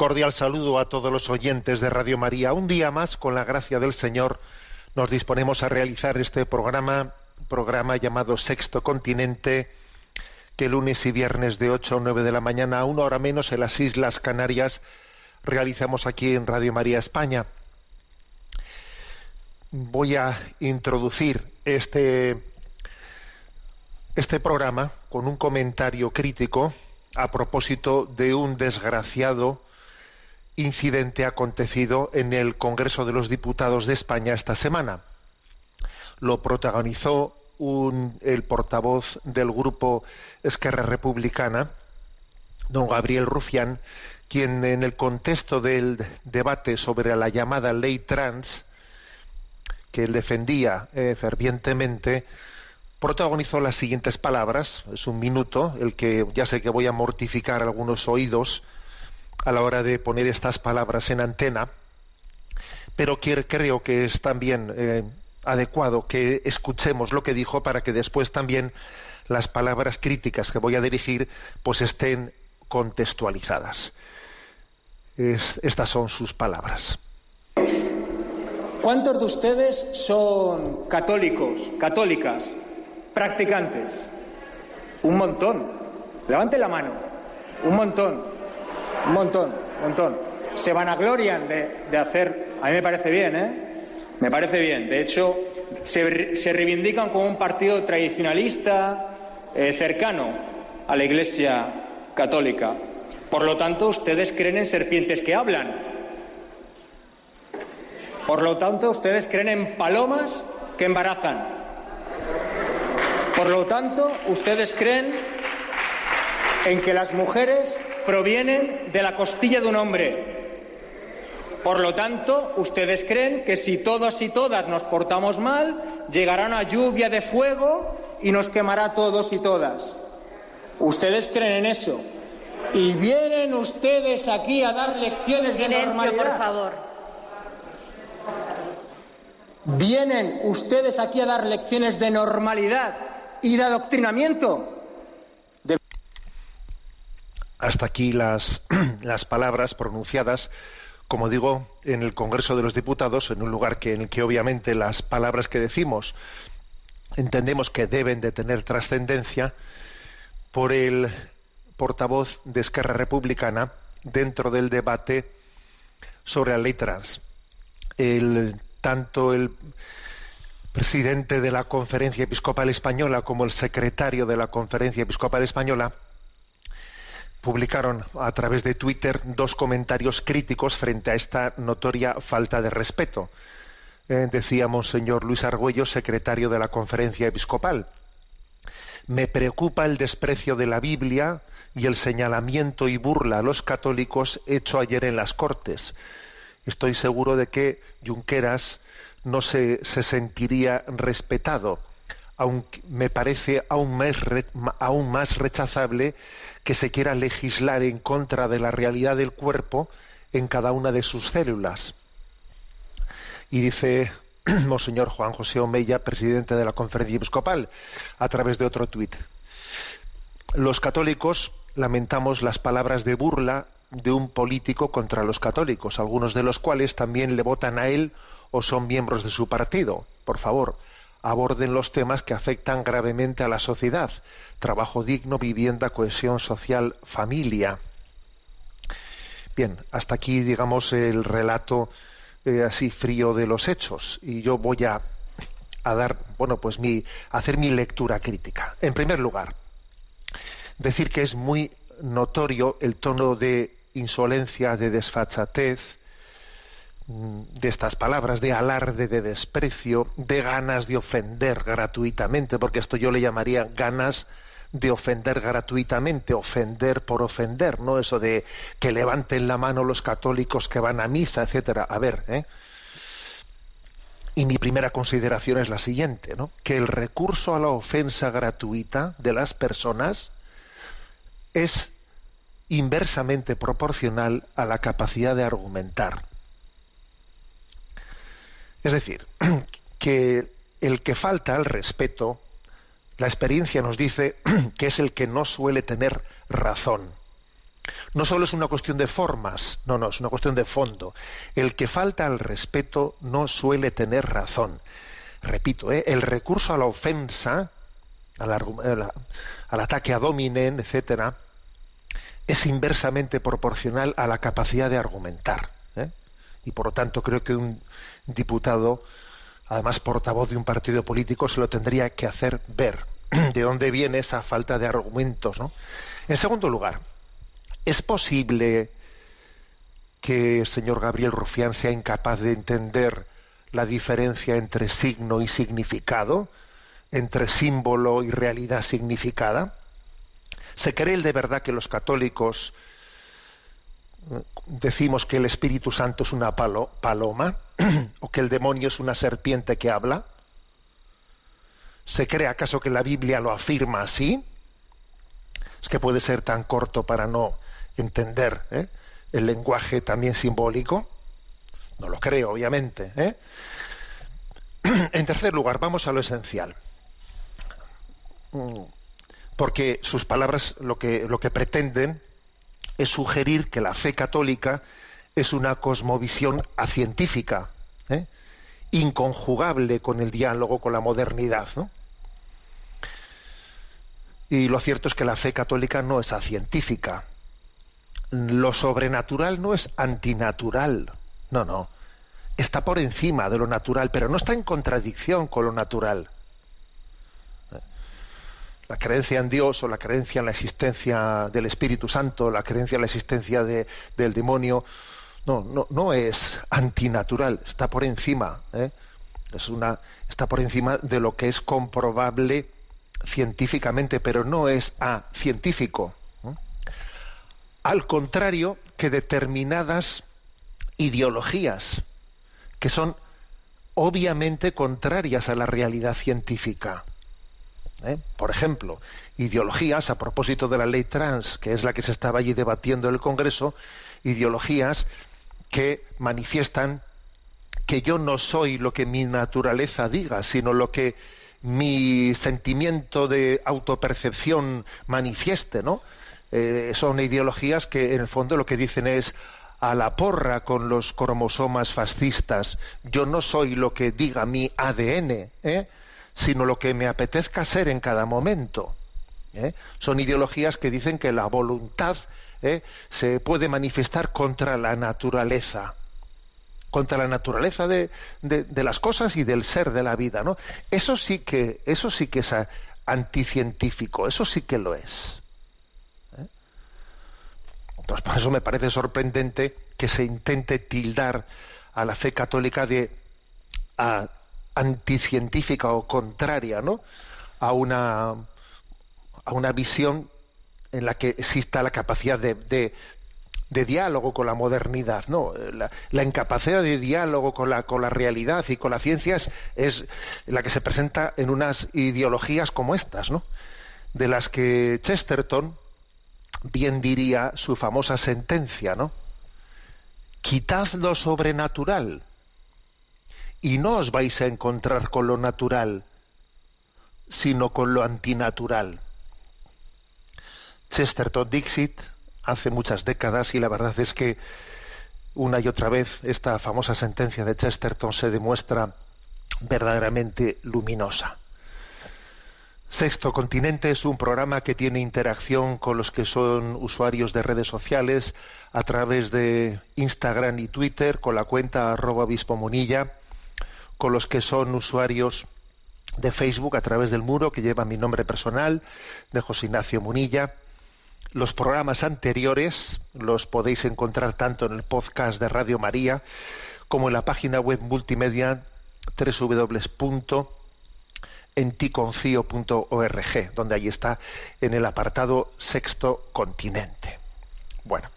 Cordial saludo a todos los oyentes de Radio María. Un día más, con la gracia del Señor, nos disponemos a realizar este programa, programa llamado Sexto Continente, que lunes y viernes de 8 a 9 de la mañana, a una hora menos en las Islas Canarias, realizamos aquí en Radio María España. Voy a introducir este, este programa con un comentario crítico a propósito de un desgraciado incidente acontecido en el Congreso de los Diputados de España esta semana. Lo protagonizó un- el portavoz del grupo Esquerra Republicana, don Gabriel Rufián, quien en el contexto del debate sobre la llamada ley trans, que él defendía eh, fervientemente, protagonizó las siguientes palabras. Es un minuto, el que ya sé que voy a mortificar algunos oídos a la hora de poner estas palabras en antena, pero creo que es también eh, adecuado que escuchemos lo que dijo para que después también las palabras críticas que voy a dirigir pues estén contextualizadas. Es- estas son sus palabras. ¿Cuántos de ustedes son católicos, católicas, practicantes? Un montón. Levante la mano. Un montón. Un montón, un montón. Se vanaglorian de, de hacer. A mí me parece bien, ¿eh? Me parece bien. De hecho, se, se reivindican como un partido tradicionalista, eh, cercano a la Iglesia católica. Por lo tanto, ustedes creen en serpientes que hablan. Por lo tanto, ustedes creen en palomas que embarazan. Por lo tanto, ustedes creen en que las mujeres provienen de la costilla de un hombre. Por lo tanto, ustedes creen que si todos y todas nos portamos mal, llegará una lluvia de fuego y nos quemará a todos y todas. Ustedes creen en eso. Y vienen ustedes aquí a dar lecciones de normalidad. por favor. Vienen ustedes aquí a dar lecciones de normalidad y de adoctrinamiento. Hasta aquí las, palabras pronunciadas, como digo, en el Congreso de los Diputados, en un lugar que, en el que obviamente las palabras que decimos entendemos que deben de tener trascendencia por el portavoz de Esquerra Republicana dentro del debate sobre la ley trans. Tanto el presidente de la Conferencia Episcopal Española como el secretario de la Conferencia Episcopal Española publicaron a través de Twitter dos comentarios críticos frente a esta notoria falta de respeto. Eh, decía Monseñor Luis Argüello, secretario de la Conferencia Episcopal. Me preocupa el desprecio de la Biblia y el señalamiento y burla a los católicos hecho ayer en las Cortes. Estoy seguro de que Junqueras no se sentiría respetado aunque me parece aún más, aún más rechazable que se quiera legislar en contra de la realidad del cuerpo en cada una de sus células. Y dice Monseñor Juan José Omeya, presidente de la Conferencia Episcopal, a través de otro tuit. Los católicos lamentamos las palabras de burla de un político contra los católicos, algunos de los cuales también le votan a él o son miembros de su partido. Por favor, aborden los temas que afectan gravemente a la sociedad. Trabajo digno, vivienda, cohesión social, familia. Bien, hasta aquí, digamos, el relato eh, así frío de los hechos. Y yo voy a, a dar, bueno, pues mi, hacer mi lectura crítica. En primer lugar, decir que es muy notorio el tono de insolencia, de desfachatez, de estas palabras, de alarde, de desprecio, de ganas de ofender gratuitamente, porque esto yo le llamaría ganas de ofender gratuitamente, ofender por ofender, no eso de que levanten la mano los católicos que van a misa, etcétera. A ver, ¿eh? Y mi primera consideración es la siguiente, ¿no? Que el recurso a la ofensa gratuita de las personas es inversamente proporcional a la capacidad de argumentar. Es decir, que el que falta al respeto, la experiencia nos dice que es el que no suele tener razón. No solo es una cuestión de formas, no, no, es una cuestión de fondo. El que falta al respeto no suele tener razón. Repito, ¿eh? el recurso a la ofensa, al, ataque a dominen, etcétera, es inversamente proporcional a la capacidad de argumentar. ¿eh? Y por lo tanto creo que un, diputado, además portavoz de un partido político, se lo tendría que hacer ver de dónde viene esa falta de argumentos. En segundo lugar, ¿es posible que el señor Gabriel Rufián sea incapaz de entender la diferencia entre signo y significado, entre símbolo y realidad significada? ¿Se cree él de verdad que los católicos decimos que el Espíritu Santo es una paloma o que el demonio es una serpiente que habla? ¿Se cree acaso que la Biblia lo afirma así? Es que puede ser tan corto para no entender ¿eh? el lenguaje también simbólico. No lo creo, obviamente. ¿eh? En tercer lugar, vamos a lo esencial. Mm, porque sus palabras lo que, lo que pretenden es sugerir que la fe católica es una cosmovisión acientífica, ¿eh? inconjugable con el diálogo con la modernidad. Y lo cierto es que la fe católica no es acientífica. Lo sobrenatural no es antinatural. No, no. Está por encima de lo natural, pero no está en contradicción con lo natural la creencia en Dios o la creencia en la existencia del Espíritu Santo, la creencia en la existencia del demonio, no, no, no es antinatural, está por encima, ¿eh? es una, está por encima de lo que es comprobable científicamente, pero no es científico. Al contrario que determinadas ideologías que son obviamente contrarias a la realidad científica. ¿Eh? Por ejemplo, ideologías, a propósito de la ley trans, que es la que se estaba allí debatiendo en el Congreso, ideologías que manifiestan que yo no soy lo que mi naturaleza diga, sino lo que mi sentimiento de autopercepción manifieste, ¿no? Eh, son ideologías que en el fondo lo que dicen es a la porra con los cromosomas fascistas. Yo no soy lo que diga mi ADN, ¿eh? Sino lo que me apetezca ser en cada momento. ¿eh? Son ideologías que dicen que la voluntad ¿eh? se puede manifestar contra la naturaleza, contra la naturaleza de, las cosas y del ser de la vida. ¿no? Eso sí que, eso sí que es anticientífico, eso sí que lo es. ¿eh? Entonces, por eso me parece sorprendente que se intente tildar a la fe católica de anticientífica o contraria ¿no? a, una, a una visión en la que exista la capacidad de, de, diálogo con la modernidad. No, la, la, incapacidad de diálogo con la, con la realidad y con la ciencia es, es, la que se presenta en unas ideologías como estas, ¿no? de las que Chesterton bien diría su famosa sentencia, ¿no? Quitad lo sobrenatural y no os vais a encontrar con lo natural, sino con lo antinatural. Chesterton Dixit hace muchas décadas y la verdad es que una y otra vez esta famosa sentencia de Chesterton se demuestra verdaderamente luminosa. Sexto Continente es un programa que tiene interacción con los que son usuarios de redes sociales a través de Instagram y Twitter con la cuenta arroba Monilla, con los que son usuarios de Facebook a través del muro que lleva mi nombre personal de José Ignacio Munilla. Los programas anteriores los podéis encontrar tanto en el podcast de Radio María como en la página web multimedia www en ticonfío.org, donde ahí está en el apartado Sexto Continente. Bueno,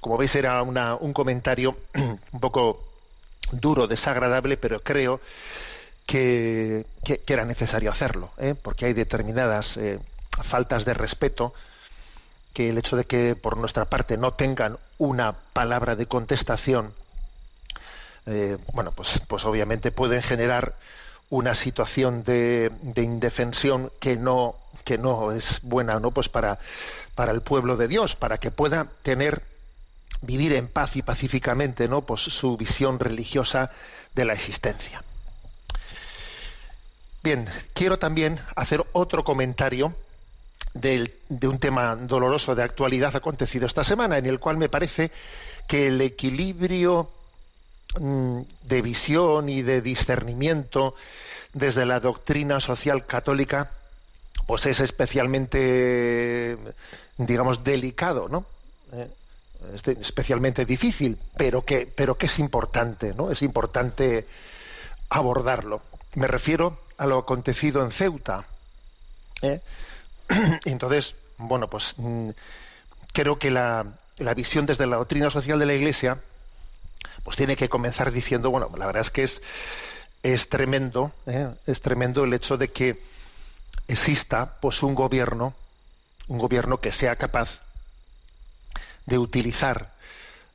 como veis era un comentario un poco duro, desagradable, pero creo que, era necesario hacerlo, ¿eh? porque hay determinadas eh, faltas de respeto que el hecho de que por nuestra parte no tengan una palabra de contestación, eh, bueno, pues, pues obviamente pueden generar una situación de, indefensión que no que no es buena no pues para para el pueblo de Dios para que pueda tener vivir en paz y pacíficamente no pues su visión religiosa de la existencia. Bien quiero también hacer otro comentario de un tema doloroso de actualidad acontecido esta semana en el cual me parece que el equilibrio Mm, de visión y de discernimiento desde la doctrina social católica pues es especialmente digamos delicado no eh, especialmente difícil pero que pero que es importante no es importante abordarlo me refiero a lo acontecido en Ceuta ¿eh? entonces bueno pues mm, creo que la, la visión desde la doctrina social de la Iglesia pues tiene que comenzar diciendo, bueno, la verdad es que es, es tremendo, ¿eh? es tremendo el hecho de que exista pues un gobierno, un gobierno que sea capaz de utilizar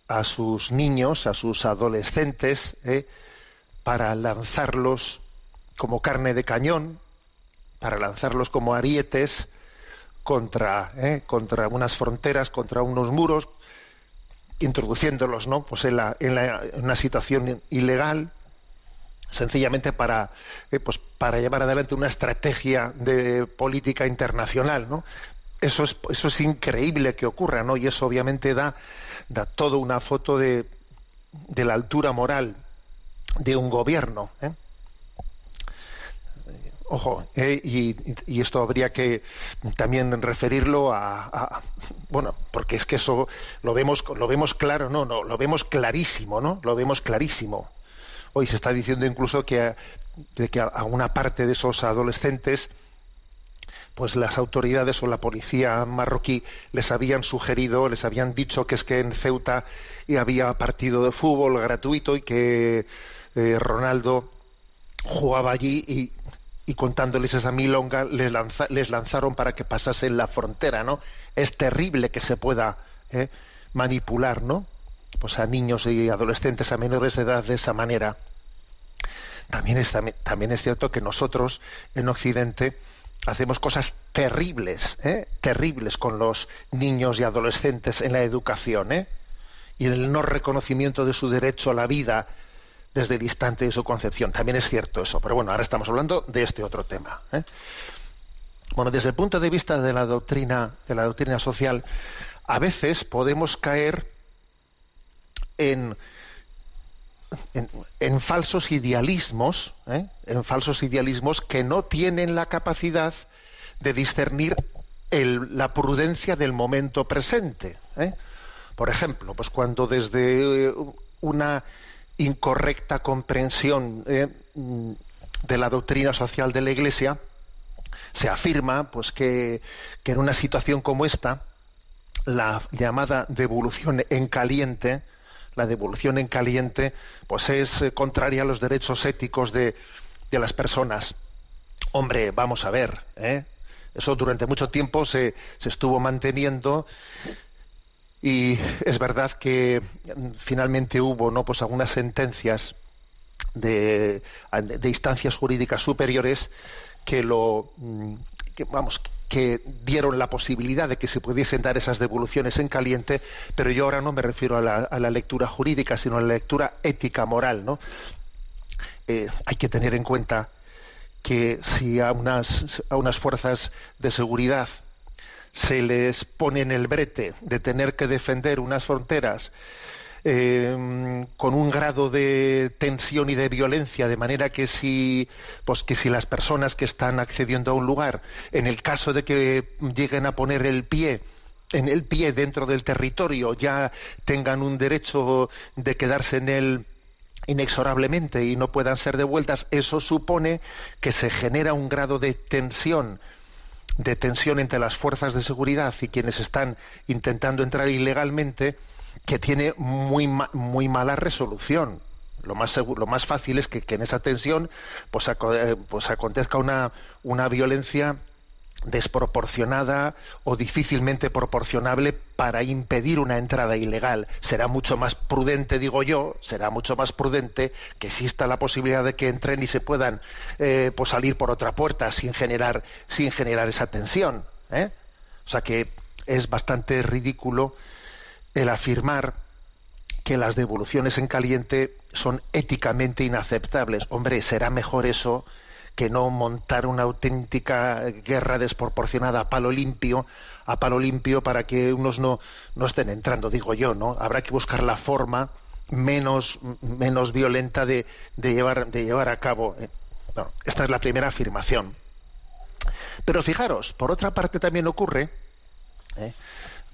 a sus niños, a sus adolescentes, ¿eh? para lanzarlos como carne de cañón, para lanzarlos como arietes contra, ¿eh? contra unas fronteras, contra unos muros, introduciéndolos ¿no? pues en, la, en, una situación ilegal, sencillamente para, eh, pues para llevar adelante una estrategia de política internacional. ¿no? Eso, es, eso es increíble que ocurra, ¿no? y eso obviamente da, da toda una foto de, la altura moral de un gobierno. ¿eh? Ojo, eh, y, esto habría que también referirlo a, bueno, porque es que eso lo vemos, lo vemos claro, no, no, lo vemos clarísimo, ¿no? Lo vemos clarísimo. Hoy se está diciendo incluso que a una parte de esos adolescentes, pues las autoridades o la policía marroquí les habían sugerido, les habían dicho que es que en Ceuta había partido de fútbol gratuito y que eh, Ronaldo jugaba allí y contándoles esa milonga les, les lanzaron para que pasasen la frontera, ¿no? Es terrible que se pueda ¿eh? manipular, ¿no? Pues a niños y adolescentes, a menores de edad de esa manera. También es, también es cierto que nosotros en Occidente hacemos cosas terribles, ¿eh? terribles con los niños y adolescentes en la educación, ¿eh? y en el no reconocimiento de su derecho a la vida, desde el instante de su concepción. También es cierto eso, pero bueno, ahora estamos hablando de este otro tema. ¿eh? Bueno, desde el punto de vista de la doctrina, de la doctrina social, a veces podemos caer en, en, falsos idealismos, ¿eh? en falsos idealismos que no tienen la capacidad de discernir la prudencia del momento presente. ¿eh? Por ejemplo, pues cuando desde eh, una incorrecta comprensión mm, de la doctrina social de la Iglesia se afirma pues que en una situación como esta la llamada devolución en caliente la devolución en caliente pues es eh, contraria a los derechos éticos de, de las personas hombre vamos a ver ¿eh? eso durante mucho tiempo se, se estuvo manteniendo y es verdad que mm, finalmente hubo no pues algunas sentencias de, de instancias jurídicas superiores que lo mm, que, vamos que dieron la posibilidad de que se pudiesen dar esas devoluciones en caliente, pero yo ahora no me refiero a la, lectura jurídica, sino a la lectura ética moral, ¿no? Eh, hay que tener en cuenta que si a unas, a unas fuerzas de seguridad se les pone en el brete de tener que defender unas fronteras eh, con un grado de tensión y de violencia, de manera que si, pues que si las personas que están accediendo a un lugar, en el caso de que lleguen a poner el pie en el pie dentro del territorio, ya tengan un derecho de quedarse en él inexorablemente y no puedan ser devueltas, eso supone que se genera un grado de tensión de tensión entre las fuerzas de seguridad y quienes están intentando entrar ilegalmente que tiene muy, muy mala resolución. Lo más, lo más fácil es que, que en esa tensión pues, eh, pues acontezca una, una violencia desproporcionada o difícilmente proporcionable para impedir una entrada ilegal. Será mucho más prudente, digo yo, será mucho más prudente que exista la posibilidad de que entren y se puedan eh, pues salir por otra puerta sin generar, sin generar esa tensión. ¿eh? O sea que es bastante ridículo el afirmar que las devoluciones en caliente son éticamente inaceptables. Hombre, será mejor eso que no montar una auténtica guerra desproporcionada a palo limpio, a palo limpio para que unos no, no estén entrando, digo yo, ¿no? Habrá que buscar la forma menos, menos violenta de, de llevar, de llevar a cabo. eh, Bueno, esta es la primera afirmación. Pero fijaros, por otra parte también ocurre ¿eh?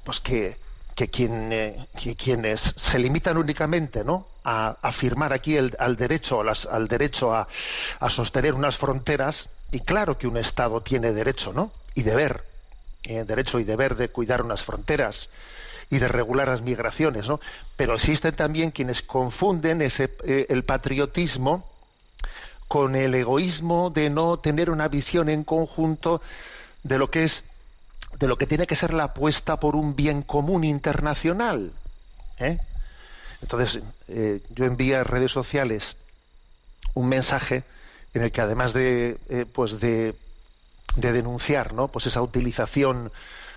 pues que, eh, que quienes se limitan únicamente ¿no? a afirmar aquí el, al derecho, a al derecho a, a sostener unas fronteras, y claro que un Estado tiene derecho ¿no? y deber, eh, derecho y deber de cuidar unas fronteras y de regular las migraciones, ¿no? pero existen también quienes confunden ese, eh, el patriotismo con el egoísmo de no tener una visión en conjunto de lo que es de lo que tiene que ser la apuesta por un bien común internacional. ¿eh? Entonces, eh, yo envié a redes sociales un mensaje en el que además de eh, pues de, de denunciar ¿no? pues esa utilización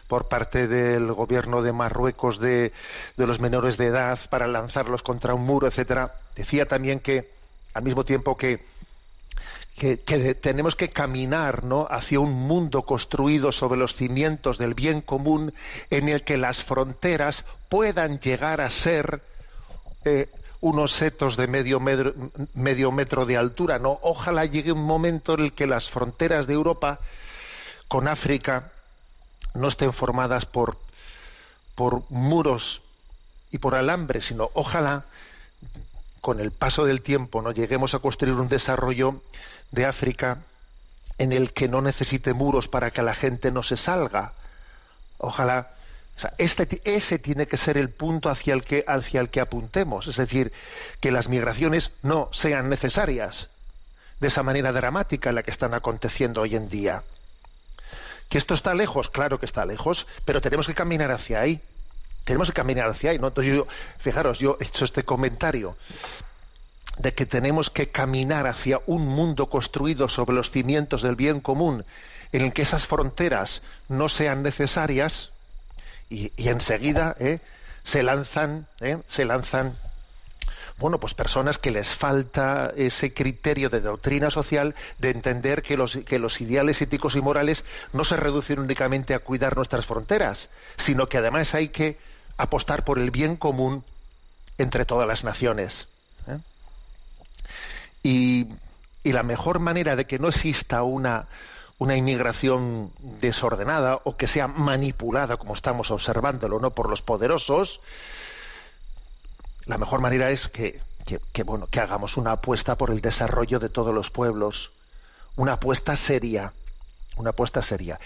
por parte del gobierno de Marruecos de, de los menores de edad para lanzarlos contra un muro, etcétera, decía también que al mismo tiempo que que, tenemos que caminar ¿no? hacia un mundo construido sobre los cimientos del bien común en el que las fronteras puedan llegar a ser eh, unos setos de medio metro, medio metro de altura. ¿no? Ojalá llegue un momento en el que las fronteras de Europa con África no estén formadas por, por muros y por alambre, sino ojalá con el paso del tiempo no lleguemos a construir un desarrollo de África en el que no necesite muros para que la gente no se salga. Ojalá este, ese tiene que ser el punto hacia el que apuntemos, es decir, que las migraciones no sean necesarias de esa manera dramática en la que están aconteciendo hoy en día. ¿Que esto está lejos? Claro que está lejos, pero tenemos que caminar hacia ahí. Tenemos que caminar hacia ahí. ¿no? Entonces yo, fijaros, yo he hecho este comentario de que tenemos que caminar hacia un mundo construido sobre los cimientos del bien común, en el que esas fronteras no sean necesarias, y, enseguida ¿eh? se lanzan, ¿eh? se lanzan bueno, pues personas que les falta ese criterio de doctrina social de entender que los, que los ideales éticos y morales no se reducen únicamente a cuidar nuestras fronteras, sino que además hay que apostar por el bien común entre todas las naciones. ¿eh? Y, y la mejor manera de que no exista una, una inmigración desordenada o que sea manipulada, como estamos observándolo, ¿no? por los poderosos, la mejor manera es que, que, bueno, que hagamos una apuesta por el desarrollo de todos los pueblos, una apuesta seria, una apuesta seria.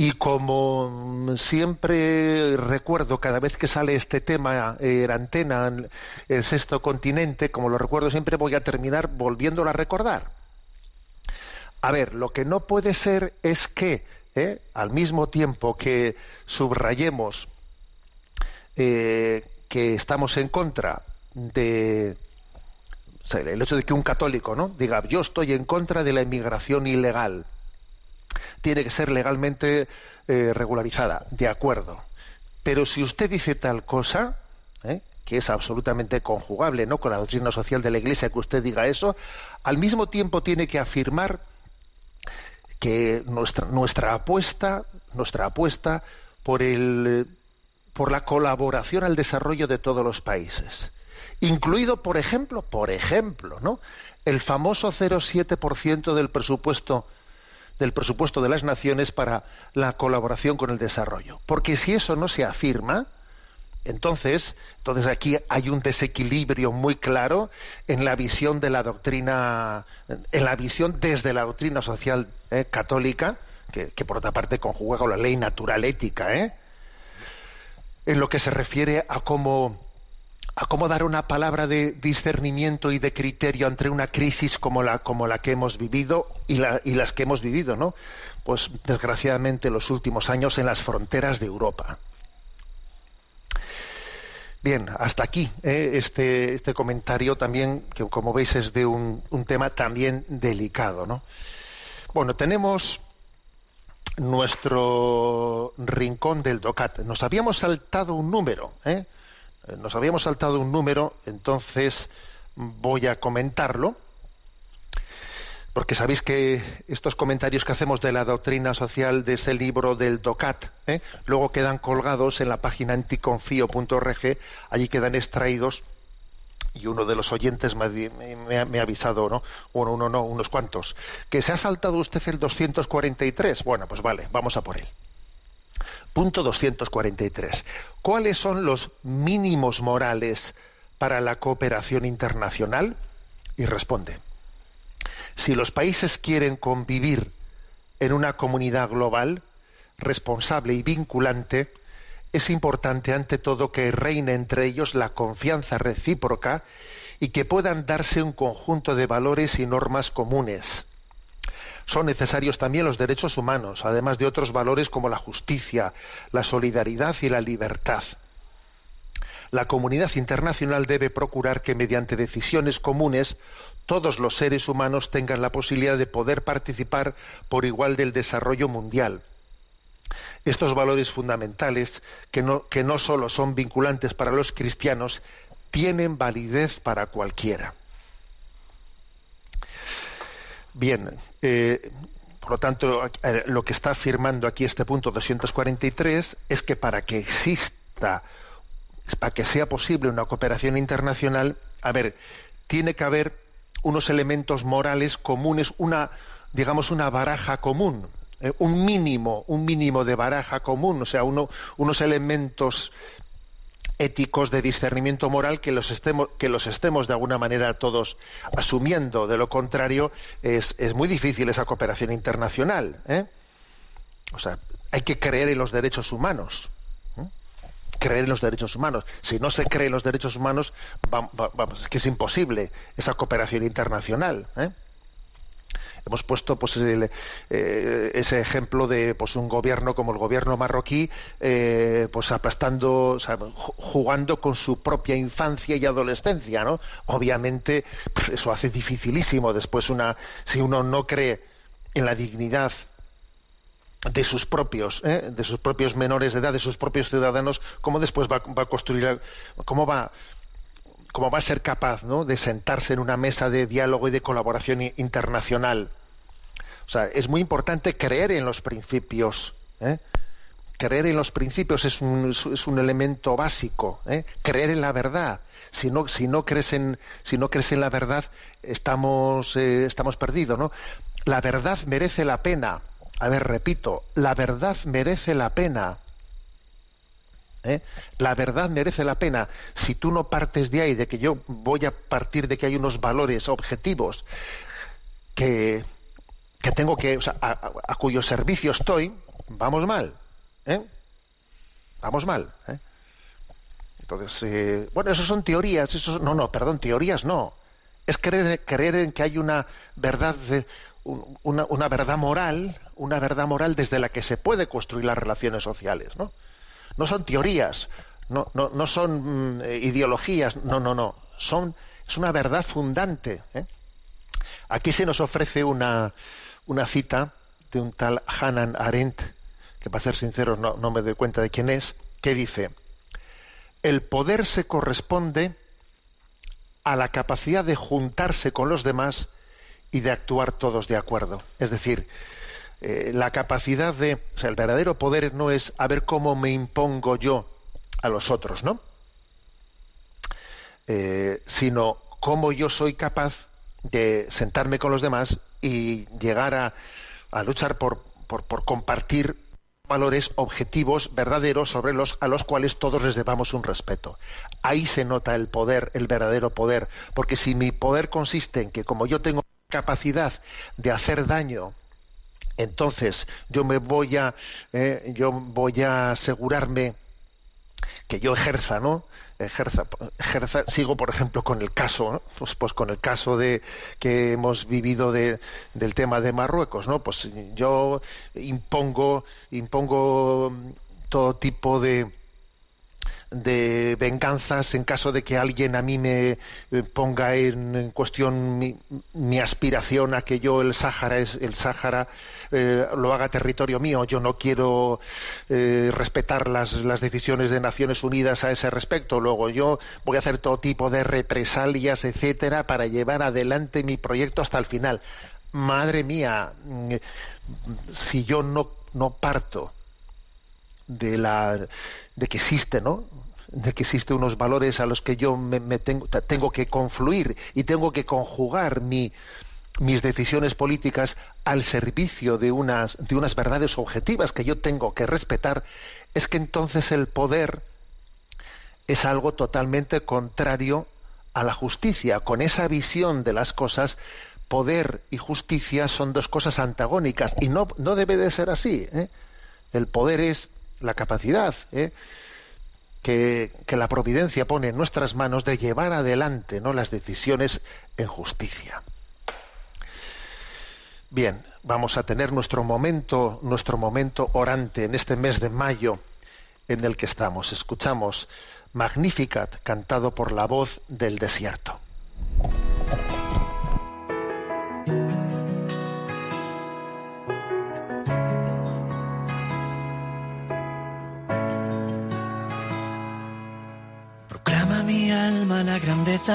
Y como siempre recuerdo cada vez que sale este tema en antena, en el sexto continente, como lo recuerdo siempre, voy a terminar volviéndolo a recordar. A ver, lo que no puede ser es que, ¿eh? al mismo tiempo que subrayemos eh, que estamos en contra de el hecho de que un católico no diga yo estoy en contra de la inmigración ilegal tiene que ser legalmente eh, regularizada de acuerdo. Pero si usted dice tal cosa que es absolutamente conjugable no con la doctrina social de la Iglesia que usted diga eso al mismo tiempo tiene que afirmar que nuestra, nuestra apuesta, nuestra apuesta por el por la colaboración al desarrollo de todos los países, incluido, por ejemplo, por ejemplo, ¿no? el famoso 0,7% del presupuesto del presupuesto de las naciones para la colaboración con el desarrollo. Porque si eso no se afirma, entonces, entonces aquí hay un desequilibrio muy claro en la visión de la doctrina, en la visión desde la doctrina social eh, católica, que, por otra parte conjuga con la ley natural ética, ¿eh? en lo que se refiere a cómo, a cómo dar una palabra de discernimiento y de criterio ante una crisis como la, como la que hemos vivido y, la, y las que hemos vivido, ¿no? Pues desgraciadamente en los últimos años en las fronteras de Europa. Bien, hasta aquí ¿eh? este, este, comentario también, que como veis es de un, tema también delicado. ¿no? Bueno, tenemos nuestro rincón del DOCAT. Nos habíamos saltado un número, ¿eh? Nos habíamos saltado un número, entonces voy a comentarlo porque sabéis que estos comentarios que hacemos de la doctrina social de ese libro del DOCAT, ¿eh? luego quedan colgados en la página anticonfío.org, allí quedan extraídos y uno de los oyentes me, ha, avisado, ¿no? Bueno, uno no, unos cuantos, que se ha saltado usted el 243. Bueno, pues vale, vamos a por él. Punto 243. ¿Cuáles son los mínimos morales para la cooperación internacional? Y responde si los países quieren convivir en una comunidad global, responsable y vinculante, es importante ante todo que reine entre ellos la confianza recíproca y que puedan darse un conjunto de valores y normas comunes. Son necesarios también los derechos humanos, además de otros valores como la justicia, la solidaridad y la libertad. La comunidad internacional debe procurar que mediante decisiones comunes todos los seres humanos tengan la posibilidad de poder participar por igual del desarrollo mundial. Estos valores fundamentales, que no, que no solo son vinculantes para los cristianos, tienen validez para cualquiera. Bien, eh, por lo tanto, eh, lo que está afirmando aquí este punto 243 es que para que exista, para que sea posible una cooperación internacional, a ver, tiene que haber unos elementos morales comunes, una, digamos, una baraja común, eh, un mínimo, un mínimo de baraja común, o sea, uno, unos elementos éticos de discernimiento moral que los estemos, que los estemos de alguna manera todos asumiendo. De lo contrario, es, es muy difícil esa cooperación internacional. ¿eh? O sea, hay que creer en los derechos humanos creer en los derechos humanos. Si no se cree en los derechos humanos, vamos, es que es imposible esa cooperación internacional. ¿eh? Hemos puesto pues, eh, ese ejemplo de pues, un gobierno como el gobierno marroquí, eh, pues aplastando, jugando con su propia infancia y adolescencia, ¿no? Obviamente pues, eso hace dificilísimo después una, si uno no cree en la dignidad de sus propios, ¿eh? de sus propios menores de edad, de sus propios ciudadanos, cómo después va, a construir, cómo va, cómo va a ser capaz ¿no? de sentarse en una mesa de diálogo y de colaboración internacional. O sea, es muy importante creer en los principios. ¿eh? Creer en los principios es un, es un elemento básico. ¿eh? Creer en la verdad. Si no, si no crees en, si no crees en la verdad, estamos, estamos perdidos, ¿no? La verdad merece la pena A ver, repito, la verdad merece la pena. ¿Eh? La verdad merece la pena. Si tú no partes de ahí, de que yo voy a partir de que hay unos valores objetivos que, que tengo que, o sea, a, cuyo servicio estoy, vamos mal. ¿eh? Vamos mal. ¿eh? Entonces, eh, bueno, eso son teorías. Eso, no, no, perdón, teorías no. Es creer, creer en que hay una verdad, de, un- una, una verdad moral, una verdad moral desde la que se puede construir las relaciones sociales, ¿no? No son teorías, no, no, no son mm, eh, ideologías, no, no, no. Son, es una verdad fundante. ¿eh? Aquí se nos ofrece una, una cita de un tal Hannah Arendt, que para ser sinceros no, no me doy cuenta de quién es, que dice, el poder se corresponde a la capacidad de juntarse con los demás y de actuar todos de acuerdo. Es decir, eh, la capacidad de, o sea, el verdadero poder no es a ver cómo me impongo yo a los otros, ¿no? Eh, sino cómo yo soy capaz de sentarme con los demás y llegar a, a luchar por, por, por compartir valores objetivos verdaderos sobre los a los cuales todos les debamos un respeto. Ahí se nota el poder, el verdadero poder, porque si mi poder consiste en que como yo tengo capacidad de hacer daño, entonces yo me voy a eh, yo voy a asegurarme que yo ejerza, ¿no? Ejerza, ejerza, sigo por ejemplo con el caso, ¿no? pues, pues con el caso de que hemos vivido de, del tema de Marruecos, ¿no? Pues yo impongo, impongo todo tipo de de venganzas en caso de que alguien a mí me eh, ponga en, cuestión mi, mi aspiración a que yo el Sáhara es el Sáhara eh, lo haga territorio mío. Yo no quiero eh, respetar las, las decisiones de Naciones Unidas a ese respecto. Luego yo voy a hacer todo tipo de represalias, etcétera, para llevar adelante mi proyecto hasta el final. Madre mía, mm, si yo no, no parto de la de que existe, ¿no? de que existen unos valores a los que yo me, tengo, tengo que confluir y tengo que conjugar mi, mis decisiones políticas al servicio de unas, de unas verdades objetivas que yo tengo que respetar, es que entonces el poder es algo totalmente contrario a la justicia. Con esa visión de las cosas, poder y justicia son dos cosas antagónicas y no, no debe de ser así. ¿eh? El poder es la capacidad ¿eh? que, que, la providencia pone en nuestras manos de llevar adelante ¿no? las decisiones en justicia. Bien, vamos a tener nuestro momento, nuestro momento orante en este mes de mayo en el que estamos. Escuchamos Magnificat cantado por la voz del desierto.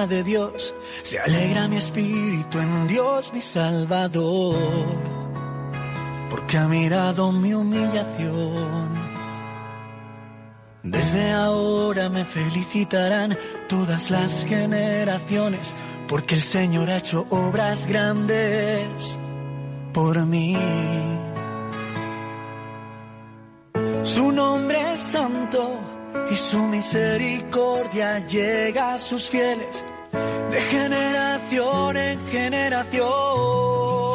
De Dios, se alegra mi espíritu en Dios mi Salvador, porque ha mirado mi humillación. Desde ahora me felicitarán todas las generaciones, porque el Señor ha hecho obras grandes por mí. Su nombre es santo y su misericordia llega a sus fieles de generación en generación.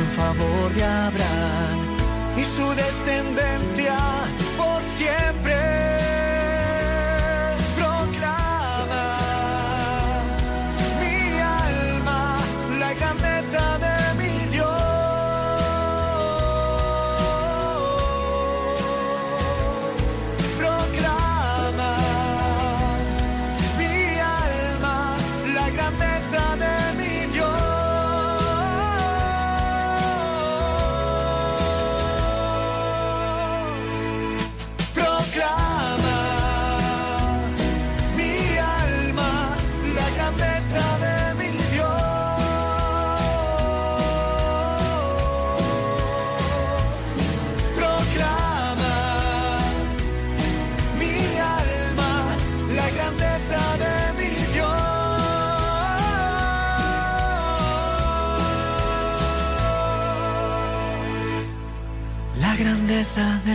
en favor de Abraham y su descendencia por siempre.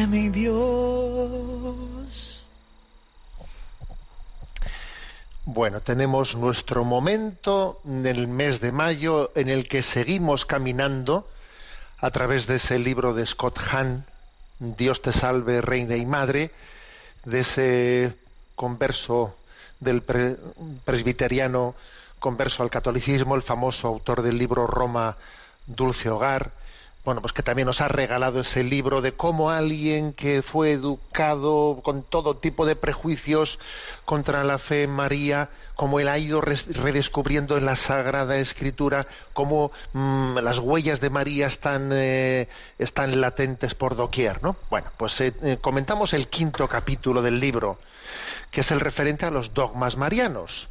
Mi Dios. Bueno, tenemos nuestro momento en el mes de mayo en el que seguimos caminando a través de ese libro de Scott Hahn, Dios te salve, reina y madre, de ese converso del pre- presbiteriano converso al catolicismo, el famoso autor del libro Roma, Dulce Hogar, bueno, pues que también nos ha regalado ese libro de cómo alguien que fue educado con todo tipo de prejuicios contra la fe en María, cómo él ha ido redescubriendo en la Sagrada Escritura cómo mm, las huellas de María están, eh, están latentes por doquier, ¿no? Bueno, pues eh, eh, comentamos el quinto capítulo del libro, que es el referente a los dogmas marianos.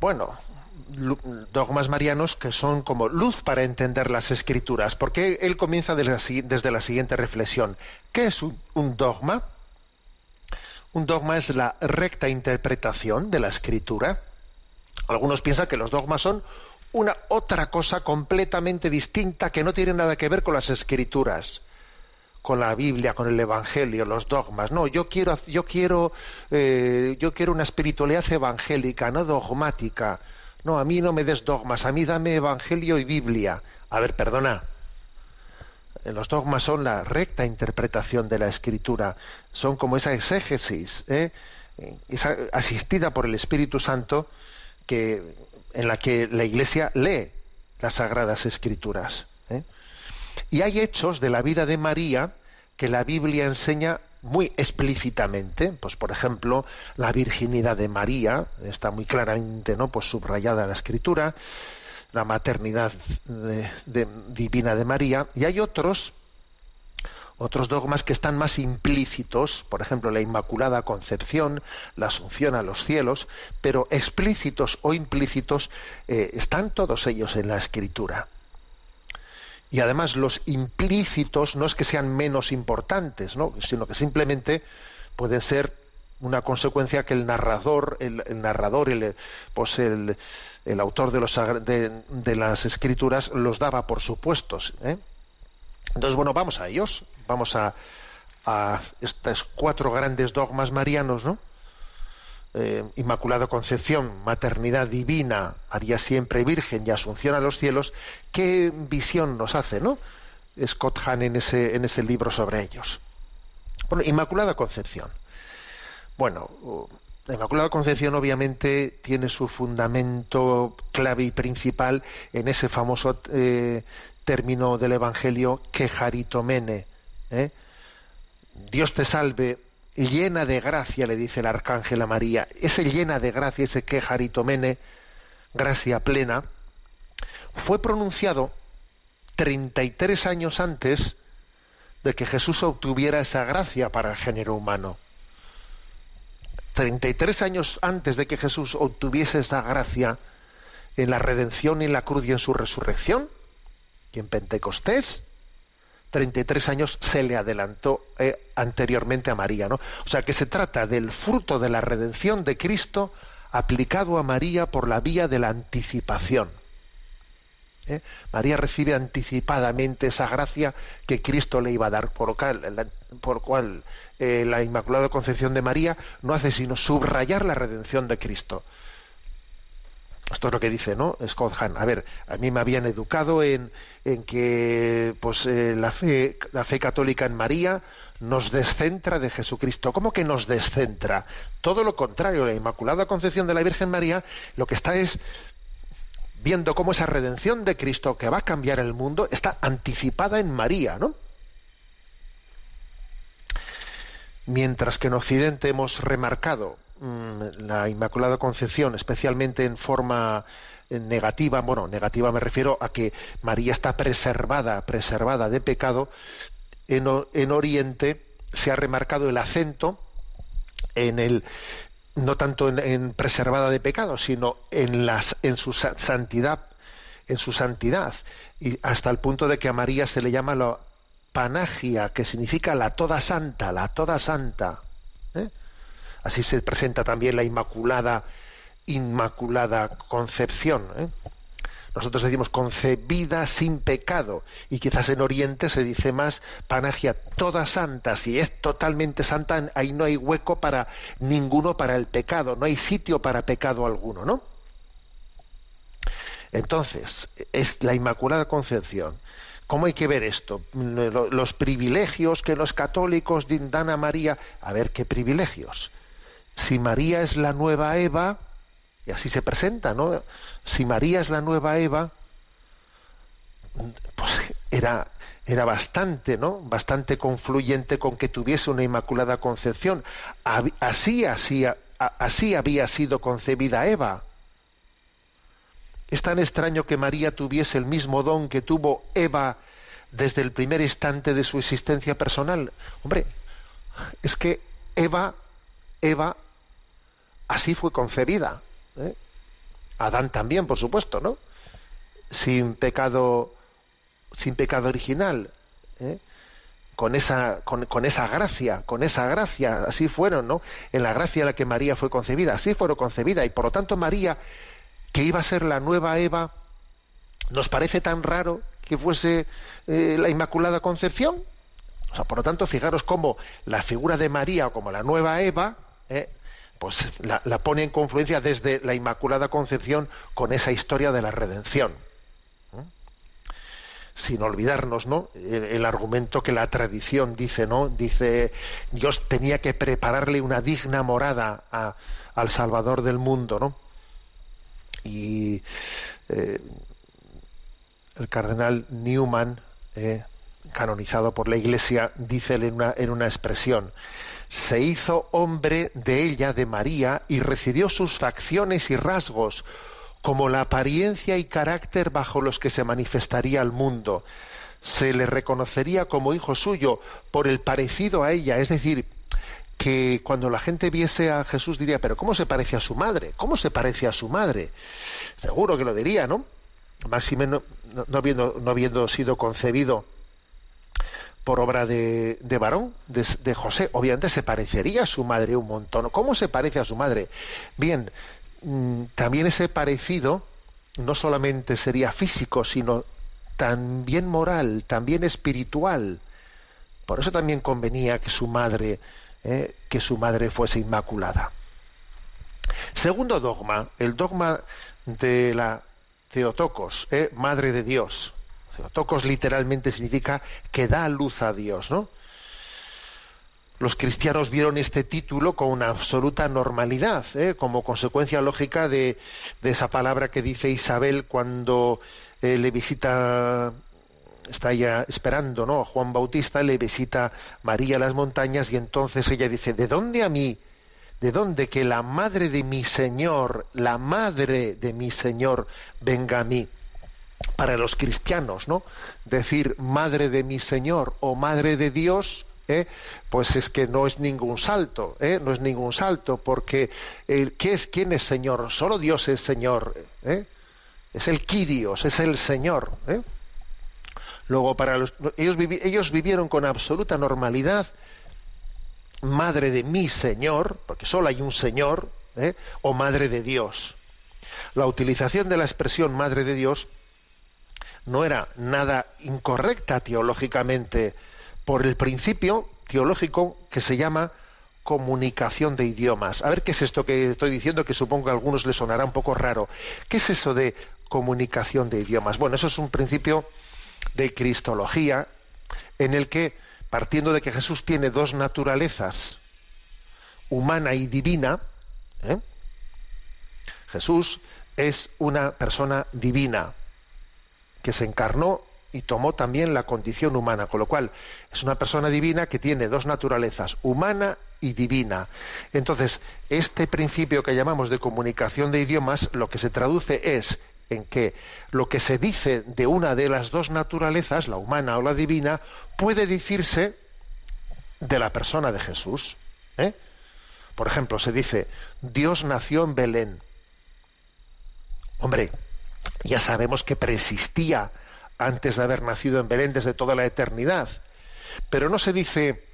Bueno, dogmas marianos que son como luz para entender las escrituras, porque él comienza desde la, siguiente reflexión. ¿Qué es un, un dogma? Un dogma es la recta interpretación de la escritura. Algunos piensan que los dogmas son una otra cosa completamente distinta que no tiene nada que ver con las escrituras con la Biblia, con el Evangelio, los dogmas. No, yo quiero, yo quiero, eh, yo quiero una espiritualidad evangélica, no dogmática. No, a mí no me des dogmas, a mí dame Evangelio y Biblia. A ver, perdona. Eh, Los dogmas son la recta interpretación de la Escritura, son como esa exégesis, ¿eh? Eh, esa asistida por el Espíritu Santo que en la que la Iglesia lee las sagradas Escrituras. ¿eh? Y hay hechos de la vida de María que la Biblia enseña muy explícitamente, pues por ejemplo, la virginidad de María, está muy claramente ¿no? pues subrayada en la escritura, la maternidad divina de María, y hay otros otros dogmas que están más implícitos, por ejemplo, la Inmaculada Concepción, la Asunción a los cielos, pero explícitos o implícitos eh, están todos ellos en la Escritura. Y además los implícitos no es que sean menos importantes, ¿no? sino que simplemente pueden ser una consecuencia que el narrador, el, narrador, el, pues el, el autor de, los, de las escrituras los daba por supuestos. ¿eh? Entonces, bueno, vamos a ellos, vamos a, a estos cuatro grandes dogmas marianos, ¿no? Eh, Inmaculada Concepción, maternidad divina, María siempre virgen y asunción a los cielos, ¿qué visión nos hace, no? Scott Hahn en ese, libro sobre ellos. Bueno, Inmaculada Concepción. Bueno, uh, la Inmaculada Concepción obviamente tiene su fundamento clave y principal en ese famoso eh, término del Evangelio quejaritomene. ¿eh? Dios te salve, llena de gracia, le dice el arcángel a María. Ese llena de gracia, ese quejaritomene, gracia plena, fue pronunciado 33 años antes de que Jesús obtuviera esa gracia para el género humano. 33 años antes de que Jesús obtuviese esa gracia en la redención y en la cruz y en su resurrección, y en Pentecostés, 33 años se le adelantó eh, anteriormente a María, ¿no? O sea que se trata del fruto de la redención de Cristo aplicado a María por la vía de la anticipación. ¿eh? María recibe anticipadamente esa gracia que Cristo le iba a dar, por lo cual, por cual eh, la Inmaculada Concepción de María no hace sino subrayar la redención de Cristo. Esto es lo que dice, ¿no? Scott Hahn. A ver, a mí me habían educado en, que pues, eh, la, fe, la fe católica en María nos descentra de Jesucristo. ¿Cómo que nos descentra? Todo lo contrario, la Inmaculada Concepción de la Virgen María lo que está es viendo cómo esa redención de Cristo que va a cambiar el mundo está anticipada en María, ¿no? Mientras que en Occidente hemos remarcado la Inmaculada Concepción, especialmente en forma negativa, bueno, negativa me refiero a que María está preservada, preservada de pecado, en, en Oriente se ha remarcado el acento en el no tanto en, en, preservada de pecado, sino en las en su santidad, en su santidad, y hasta el punto de que a María se le llama la panagia, que significa la toda santa, la toda santa. ¿eh? Así se presenta también la inmaculada, concepción. ¿eh? Nosotros decimos concebida sin pecado y quizás en Oriente se dice más panagia toda santa. Si es totalmente santa, ahí no hay hueco para ninguno para el pecado, no hay sitio para pecado alguno, ¿no? Entonces, es la Inmaculada Concepción. ¿Cómo hay que ver esto? Los privilegios que los católicos dan a María. A ver, ¿qué privilegios? Si María es la nueva Eva, y así se presenta, ¿no? Si María es la nueva Eva, pues era, era bastante, ¿no? Bastante confluyente con que tuviese una inmaculada concepción. Así, así, así había sido concebida Eva. Es tan extraño que María tuviese el mismo don que tuvo Eva desde el primer instante de su existencia personal. Hombre, es que Eva, Eva, así fue concebida. ¿eh? Adán también, por supuesto, ¿no? Sin pecado, sin pecado original, ¿eh? con esa, con, con, esa gracia, con esa gracia, así fueron, ¿no? En la gracia en la que María fue concebida, así fueron concebida, y por lo tanto María, que iba a ser la nueva Eva, ¿nos parece tan raro que fuese eh, la Inmaculada Concepción? O sea, por lo tanto, fijaros cómo la figura de María como la nueva Eva, ¿eh? Pues la, pone en confluencia desde la Inmaculada Concepción con esa historia de la redención. ¿eh? Sin olvidarnos, ¿no? El, argumento que la tradición dice, ¿no? Dice Dios tenía que prepararle una digna morada al Salvador del mundo, ¿no? Y eh, el cardenal Newman, eh, canonizado por la Iglesia, dice en una, en una expresión se hizo hombre de ella, de María, y recibió sus facciones y rasgos, como la apariencia y carácter bajo los que se manifestaría al mundo. Se le reconocería como hijo suyo por el parecido a ella, es decir, que cuando la gente viese a Jesús diría, pero ¿cómo se parece a su madre? ¿Cómo se parece a su madre? Seguro que lo diría, ¿no? Máxime no, no, habiendo, no habiendo sido concebido por obra de, varón, de, José. Obviamente se parecería a su madre un montón. ¿Cómo se parece a su madre? Bien, mmm, también ese parecido no solamente sería físico, sino también moral, también espiritual. Por eso también convenía que su madre, eh, que su madre fuese inmaculada. Segundo dogma, el dogma de la Teotocos, eh, Madre de Dios. Teotocos literalmente significa que da luz a Dios, ¿no? Los cristianos vieron este título con una absoluta normalidad, ¿eh? como consecuencia lógica de, de, esa palabra que dice Isabel cuando eh, le visita, está ya esperando, ¿no? Juan Bautista le visita María a las montañas y entonces ella dice, ¿de dónde a mí? ¿De dónde que la madre de mi Señor, la madre de mi Señor venga a mí? Para los cristianos, ¿no? Decir madre de mi Señor o madre de Dios, ¿eh? pues es que no es ningún salto, ¿eh? no es ningún salto, porque ¿qué es, ¿quién es Señor? Solo Dios es Señor, ¿eh? es el Kyrios, es el Señor. ¿eh? Luego, para los, ellos vivieron con absoluta normalidad, madre de mi Señor, porque solo hay un Señor, ¿eh? o madre de Dios. La utilización de la expresión madre de Dios no era nada incorrecta teológicamente por el principio teológico que se llama comunicación de idiomas. A ver qué es esto que estoy diciendo, que supongo que a algunos les sonará un poco raro. ¿Qué es eso de comunicación de idiomas? Bueno, eso es un principio de cristología en el que, partiendo de que Jesús tiene dos naturalezas, humana y divina, ¿eh? Jesús es una persona divina que se encarnó y tomó también la condición humana, con lo cual es una persona divina que tiene dos naturalezas, humana y divina. Entonces, este principio que llamamos de comunicación de idiomas, lo que se traduce es en que lo que se dice de una de las dos naturalezas, la humana o la divina, puede decirse de la persona de Jesús. ¿eh? Por ejemplo, se dice, Dios nació en Belén. Hombre, ya sabemos que preexistía antes de haber nacido en Belén desde toda la eternidad. Pero no se dice,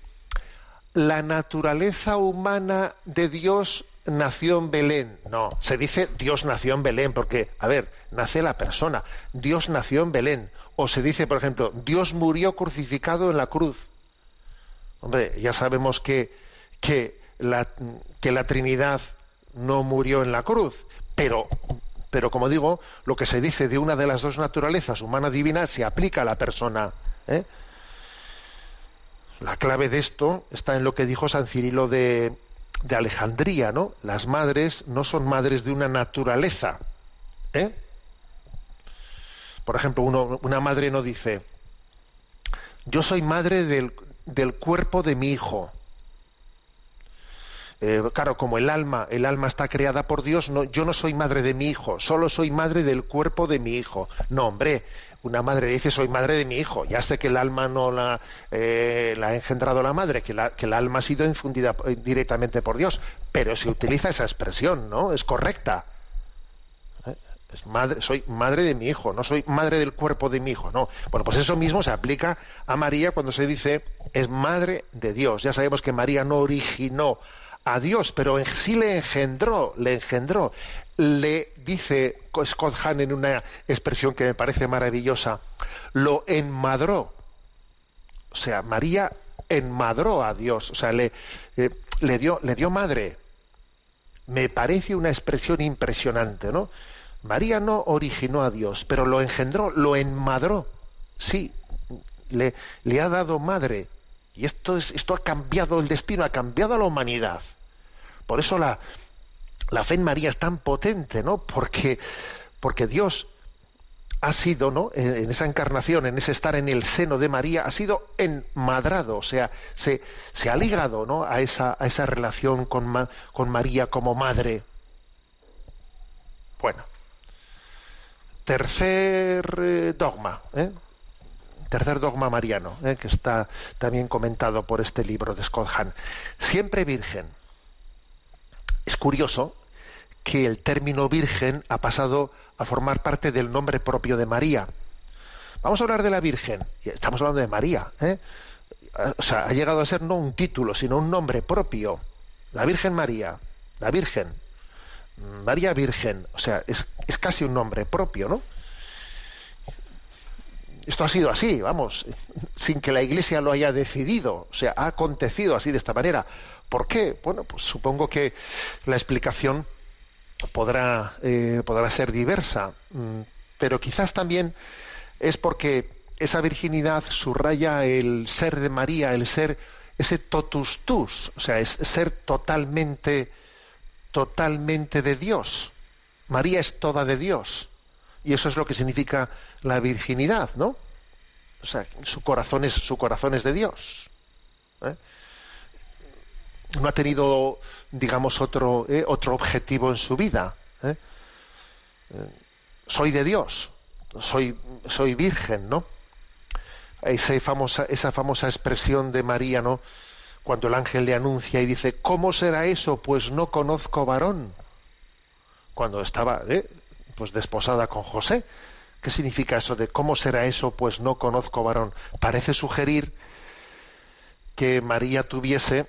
la naturaleza humana de Dios nació en Belén. No, se dice Dios nació en Belén, porque, a ver, nace la persona. Dios nació en Belén. O se dice, por ejemplo, Dios murió crucificado en la cruz. Hombre, ya sabemos que, que, la, que la Trinidad no murió en la cruz, pero pero como digo, lo que se dice de una de las dos naturalezas, humana divina, se aplica a la persona. ¿eh? La clave de esto está en lo que dijo San Cirilo de, Alejandría, ¿no? Las madres no son madres de una naturaleza. ¿eh? Por ejemplo, una madre no dice, yo soy madre del cuerpo de mi hijo. Eh, claro, como el alma, el alma está creada por Dios, yo no soy madre de mi hijo, solo soy madre del cuerpo de mi hijo. No, hombre, una madre dice soy madre de mi hijo, ya sé que el alma no la, eh, la ha engendrado la madre, que, la, que el alma ha sido infundida eh, directamente por Dios, pero se utiliza esa expresión, ¿no? Es correcta. Es madre, soy madre de mi hijo, no soy madre del cuerpo de mi hijo, no. Bueno, pues eso mismo se aplica a María cuando se dice es madre de Dios. Ya sabemos que María no originó a Dios, pero sí le engendró, le engendró. Le dice Scott Hahn en una expresión que me parece maravillosa, lo enmadró. O sea, María enmadró a Dios, o sea, le, eh, le, dio, le dio madre. Me parece una expresión impresionante, ¿no? María no originó a Dios, pero lo engendró, lo enmadró. Sí, le, le ha dado madre. Y esto, es, esto ha cambiado el destino, ha cambiado a la humanidad. Por eso la, la fe en María es tan potente, ¿no? Porque, porque Dios ha sido, ¿no? En, esa encarnación, en ese estar en el seno de María, ha sido enmadrado, o sea, se, se ha ligado, ¿no? A esa, a esa relación con, Ma, con María como madre. Bueno. Tercer eh, dogma, ¿eh? Tercer dogma mariano, ¿eh? que está también comentado por este libro de Scott Hahn. Siempre virgen. Es curioso que el término virgen ha pasado a formar parte del nombre propio de María. Vamos a hablar de la Virgen. Estamos hablando de María. ¿eh? O sea, ha llegado a ser no un título, sino un nombre propio. La Virgen María. La Virgen. María Virgen. O sea, es, es casi un nombre propio, ¿no? Esto ha sido así, vamos, sin que la Iglesia lo haya decidido. O sea, ha acontecido así de esta manera. ¿Por qué? Bueno, pues supongo que la explicación podrá, eh, podrá ser diversa, mm, pero quizás también es porque esa virginidad subraya el ser de María, el ser, ese totus tus, o sea, es ser totalmente, totalmente de Dios. María es toda de Dios. Y eso es lo que significa la virginidad, ¿no? O sea, su corazón es, su corazón es de Dios. ¿eh? No ha tenido, digamos, otro, ¿eh? otro objetivo en su vida. ¿eh? soy de Dios, soy, soy virgen, ¿no? Esa famosa, esa famosa expresión de María, ¿no? Cuando el ángel le anuncia y dice, ¿cómo será eso? Pues no conozco varón. Cuando estaba. Pues desposada con José. ¿Qué significa eso de cómo será eso? Pues no conozco varón. Parece sugerir que María tuviese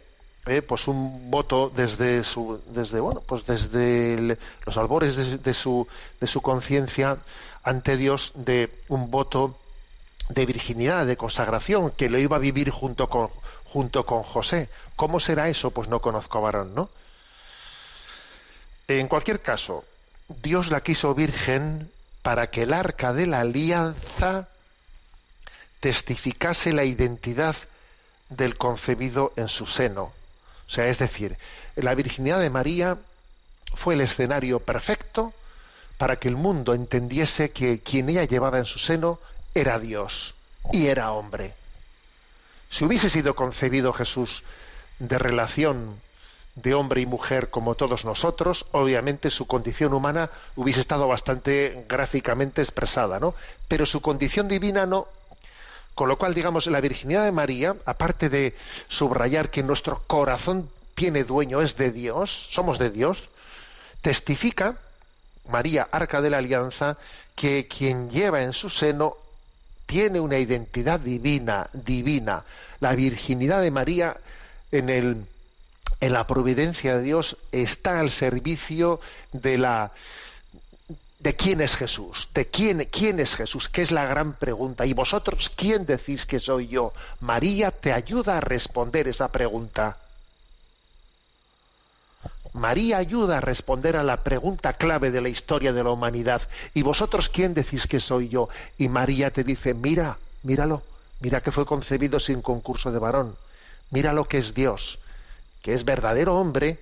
eh, pues un voto desde su desde bueno pues desde los albores de, de su de su conciencia ante Dios de un voto de virginidad de consagración que lo iba a vivir junto con junto con José cómo será eso pues no conozco varón no en cualquier caso Dios la quiso virgen para que el arca de la alianza testificase la identidad del concebido en su seno. O sea, es decir, la virginidad de María fue el escenario perfecto para que el mundo entendiese que quien ella llevaba en su seno era Dios y era hombre. Si hubiese sido concebido Jesús de relación de hombre y mujer como todos nosotros, obviamente su condición humana hubiese estado bastante gráficamente expresada, ¿no? Pero su condición divina no. Con lo cual, digamos, la virginidad de María, aparte de subrayar que nuestro corazón tiene dueño, es de Dios, somos de Dios, testifica, María, arca de la alianza, que quien lleva en su seno tiene una identidad divina, divina. La virginidad de María en el en la providencia de Dios está al servicio de la de quién es Jesús, de quién quién es Jesús, que es la gran pregunta. Y vosotros quién decís que soy yo? María te ayuda a responder esa pregunta. María ayuda a responder a la pregunta clave de la historia de la humanidad. ¿Y vosotros quién decís que soy yo? Y María te dice, mira, míralo, mira que fue concebido sin concurso de varón. Mira lo que es Dios, que es verdadero hombre,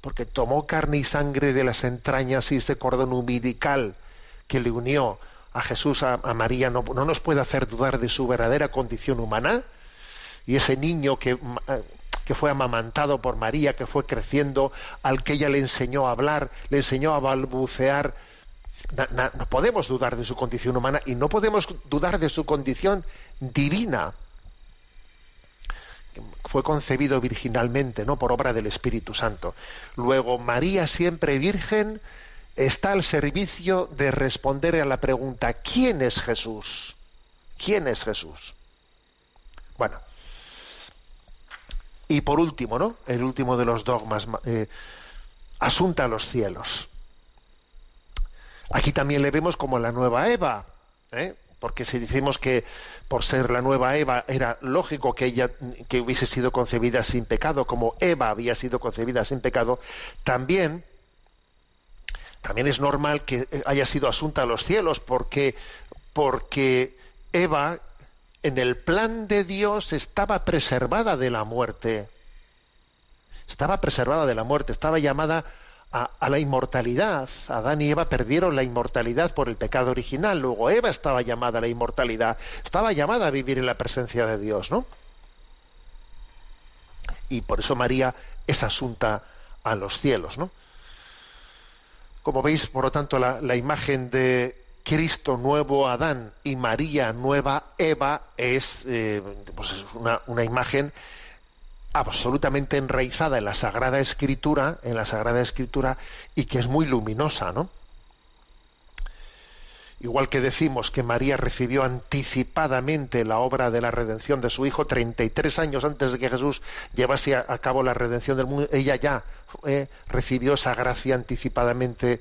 porque tomó carne y sangre de las entrañas y ese cordón umbilical que le unió a Jesús, a, María, no, no nos puede hacer dudar de su verdadera condición humana. Y ese niño que, que fue amamantado por María, que fue creciendo, al que ella le enseñó a hablar, le enseñó a balbucear, no podemos dudar de su condición humana y no podemos dudar de su condición divina. Fue concebido virginalmente, ¿no? Por obra del Espíritu Santo. Luego, María siempre virgen está al servicio de responder a la pregunta ¿quién es Jesús? ¿Quién es Jesús? Bueno, y por último, ¿no? El último de los dogmas, eh, asunta a los cielos. Aquí también le vemos como la nueva Eva, ¿eh? Porque si decimos que por ser la nueva Eva era lógico que ella que hubiese sido concebida sin pecado, como Eva había sido concebida sin pecado, también también es normal que haya sido asunta a los cielos, porque porque Eva en el plan de Dios estaba preservada de la muerte. Estaba preservada de la muerte, estaba llamada a, la inmortalidad. Adán y Eva perdieron la inmortalidad por el pecado original. Luego Eva estaba llamada a la inmortalidad. Estaba llamada a vivir en la presencia de Dios, ¿no? Y por eso María es asunta a los cielos, ¿no? Como veis, por lo tanto, la, imagen de Cristo nuevo Adán y María nueva Eva es, eh, pues es una, una, imagen absolutamente enraizada en la Sagrada Escritura, en la Sagrada Escritura y que es muy luminosa, ¿no? Igual que decimos que María recibió anticipadamente la obra de la redención de su hijo 33 años antes de que Jesús llevase a, cabo la redención del mundo, ella ya eh, recibió esa gracia anticipadamente.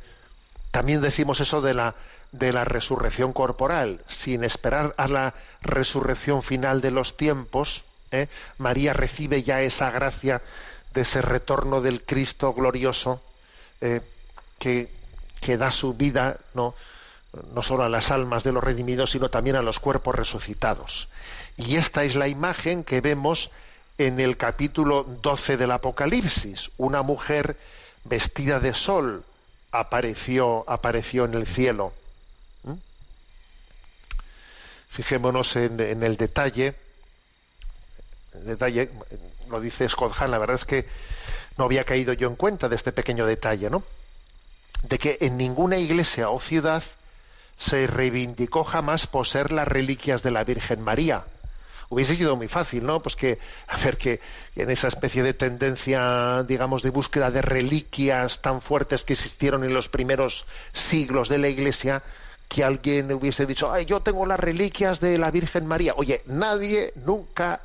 También decimos eso de la de la resurrección corporal, sin esperar a la resurrección final de los tiempos, ¿eh? María recibe ya esa gracia de ese retorno del Cristo glorioso eh, que, que, da su vida no, no solo a las almas de los redimidos, sino también a los cuerpos resucitados. Y esta es la imagen que vemos en el capítulo 12 del Apocalipsis. Una mujer vestida de sol apareció, apareció en el cielo Fijémonos en, en el detalle. Detalle, lo dice Scott Hahn, la verdad es que no había caído yo en cuenta de este pequeño detalle, ¿no? De que en ninguna iglesia o ciudad se reivindicó jamás poseer las reliquias de la Virgen María. Hubiese sido muy fácil, ¿no? Pues que, a ver, que en esa especie de tendencia, digamos, de búsqueda de reliquias tan fuertes que existieron en los primeros siglos de la Iglesia, que alguien hubiese dicho, ay, yo tengo las reliquias de la Virgen María. Oye, nadie nunca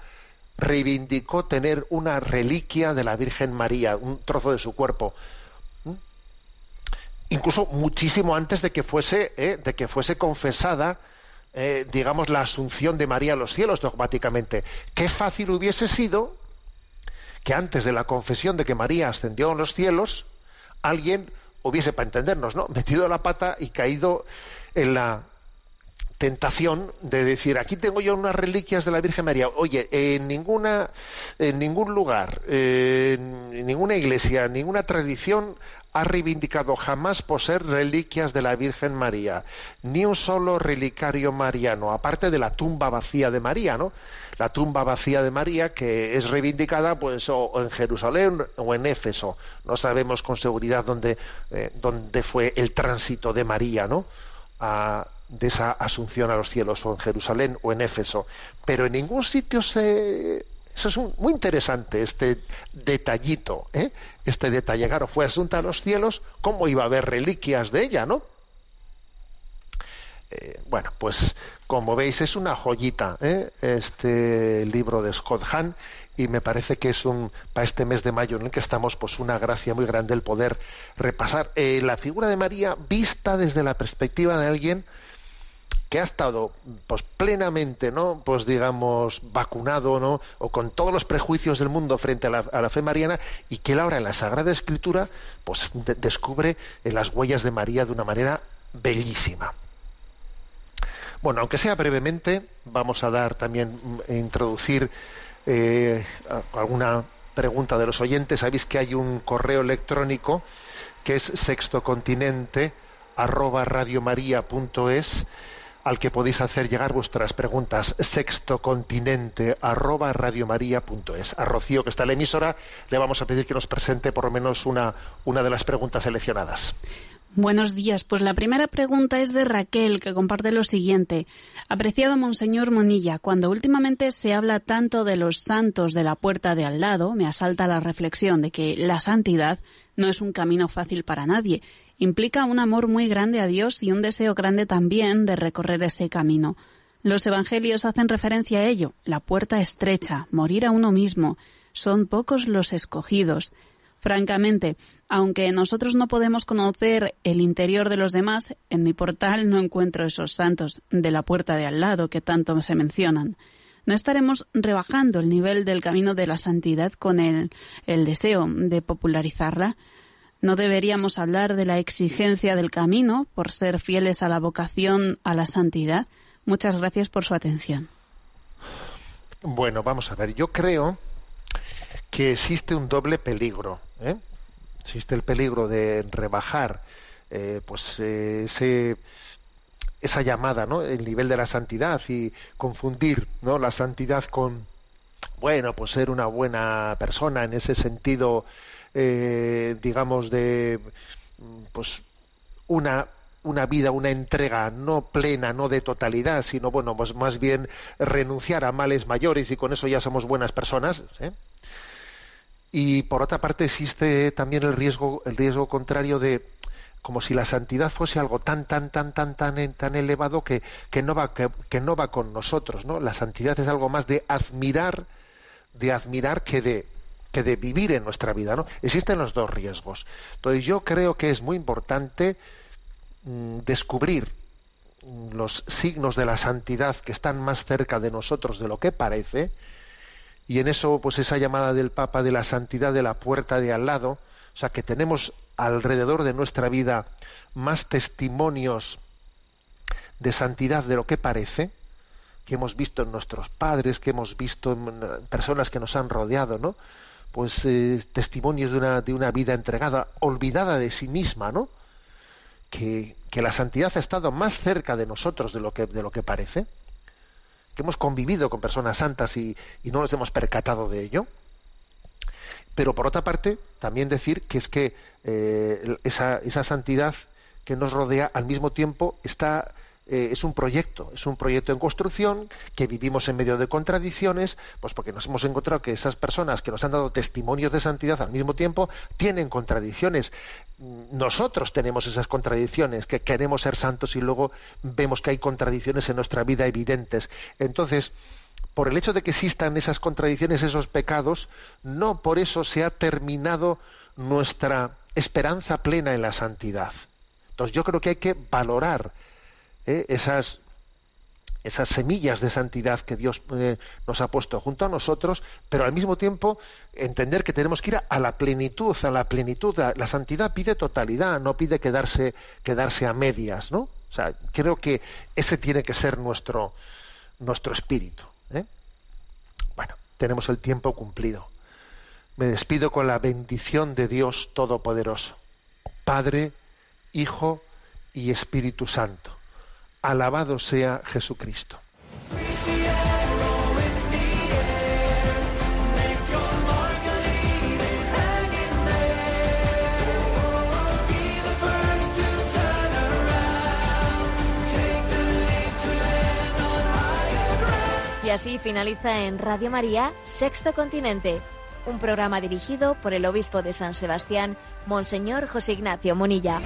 reivindicó tener una reliquia de la Virgen María, un trozo de su cuerpo. Incluso muchísimo antes de que fuese, eh, de que fuese confesada, eh, digamos, la asunción de María a los cielos dogmáticamente. Qué fácil hubiese sido que antes de la confesión de que María ascendió a los cielos, alguien hubiese, para entendernos, ¿no? metido la pata y caído en la tentación de decir aquí tengo yo unas reliquias de la Virgen María. Oye en ninguna en ningún lugar en ninguna iglesia ninguna tradición ha reivindicado jamás poseer reliquias de la Virgen María. Ni un solo relicario mariano aparte de la tumba vacía de María no la tumba vacía de María que es reivindicada pues o en Jerusalén o en Éfeso. No sabemos con seguridad dónde eh, dónde fue el tránsito de María no a, de esa asunción a los cielos, o en Jerusalén o en Éfeso. Pero en ningún sitio se... Eso es muy interesante, este detallito, ¿eh? este detalle. Claro, fue asunta a los cielos, ¿cómo iba a haber reliquias de ella, no? Eh, bueno, pues como veis es una joyita ¿eh? este libro de Scott Hahn y me parece que es un para este mes de mayo en el que estamos pues una gracia muy grande el poder repasar eh, la figura de María vista desde la perspectiva de alguien que ha estado pues plenamente no pues digamos vacunado no o con todos los prejuicios del mundo frente a la, fe mariana y que él ahora en la Sagrada Escritura pues descubre en las huellas de María de una manera bellísima. Bueno aunque sea brevemente vamos a dar también mm, introducir eh, alguna pregunta de los oyentes. Sabéis que hay un correo electrónico que es sextocontinente arroba radiomaria.es al que podéis hacer llegar vuestras preguntas sextocontinente arroba. A Rocío, que está en la emisora, le vamos a pedir que nos presente por lo menos una, una de las preguntas seleccionadas. Buenos días. Pues la primera pregunta es de Raquel, que comparte lo siguiente. Apreciado Monseñor Monilla, cuando últimamente se habla tanto de los santos de la puerta de al lado, me asalta la reflexión de que la santidad no es un camino fácil para nadie implica un amor muy grande a Dios y un deseo grande también de recorrer ese camino. Los evangelios hacen referencia a ello, la puerta estrecha, morir a uno mismo. Son pocos los escogidos. Francamente, aunque nosotros no podemos conocer el interior de los demás, en mi portal no encuentro esos santos de la puerta de al lado que tanto se mencionan. No estaremos rebajando el nivel del camino de la santidad con el, el deseo de popularizarla. No deberíamos hablar de la exigencia del camino por ser fieles a la vocación a la santidad. Muchas gracias por su atención. Bueno, vamos a ver. Yo creo que existe un doble peligro. ¿eh? Existe el peligro de rebajar eh, pues eh, ese, esa llamada, ¿no? El nivel de la santidad y confundir, ¿no? La santidad con, bueno, pues ser una buena persona en ese sentido eh, digamos, de pues una una vida, una entrega no plena, no de totalidad, sino bueno, pues más bien renunciar a males mayores y con eso ya somos buenas personas. ¿eh? Y por otra parte existe también el riesgo, el riesgo contrario de como si la santidad fuese algo tan tan tan tan tan tan elevado que, que no va que, que, no va con nosotros, ¿no? La santidad es algo más de admirar, de admirar que de que de vivir en nuestra vida, ¿no? Existen los dos riesgos. Entonces yo creo que es muy importante mm, descubrir mm, los signos de la santidad que están más cerca de nosotros de lo que parece, y en eso, pues esa llamada del Papa de la santidad de la puerta de al lado, o sea, que tenemos alrededor de nuestra vida más testimonios de santidad de lo que parece, que hemos visto en nuestros padres, que hemos visto en personas que nos han rodeado, ¿no? Pues eh, testimonios de una, de una vida entregada, olvidada de sí misma, ¿no? Que, que, la santidad ha estado más cerca de nosotros de lo que, de lo que parece, que hemos convivido con personas santas y, y no nos hemos percatado de ello. Pero por otra parte, también decir que es que eh, esa, esa, santidad que nos rodea al mismo tiempo está eh, es un proyecto, es un proyecto en construcción, que vivimos en medio de contradicciones, pues porque nos hemos encontrado que esas personas que nos han dado testimonios de santidad al mismo tiempo tienen contradicciones. Nosotros tenemos esas contradicciones, que queremos ser santos y luego vemos que hay contradicciones en nuestra vida evidentes. Entonces, por el hecho de que existan esas contradicciones, esos pecados, no por eso se ha terminado nuestra esperanza plena en la santidad. Entonces yo creo que hay que valorar ¿eh? esas, semillas de santidad que Dios eh, nos ha puesto junto a nosotros, pero al mismo tiempo entender que tenemos que ir a la plenitud, a la plenitud. La santidad pide totalidad, no pide quedarse, a medias, ¿no? O sea, creo que ese tiene que ser nuestro, nuestro espíritu. ¿eh? Bueno, tenemos el tiempo cumplido. Me despido con la bendición de Dios Todopoderoso, Padre, Hijo y Espíritu Santo. Alabado sea Jesucristo. Y así finaliza en Radio María, Sexto Continente, un programa dirigido por el obispo de San Sebastián, Monseñor José Ignacio Monilla.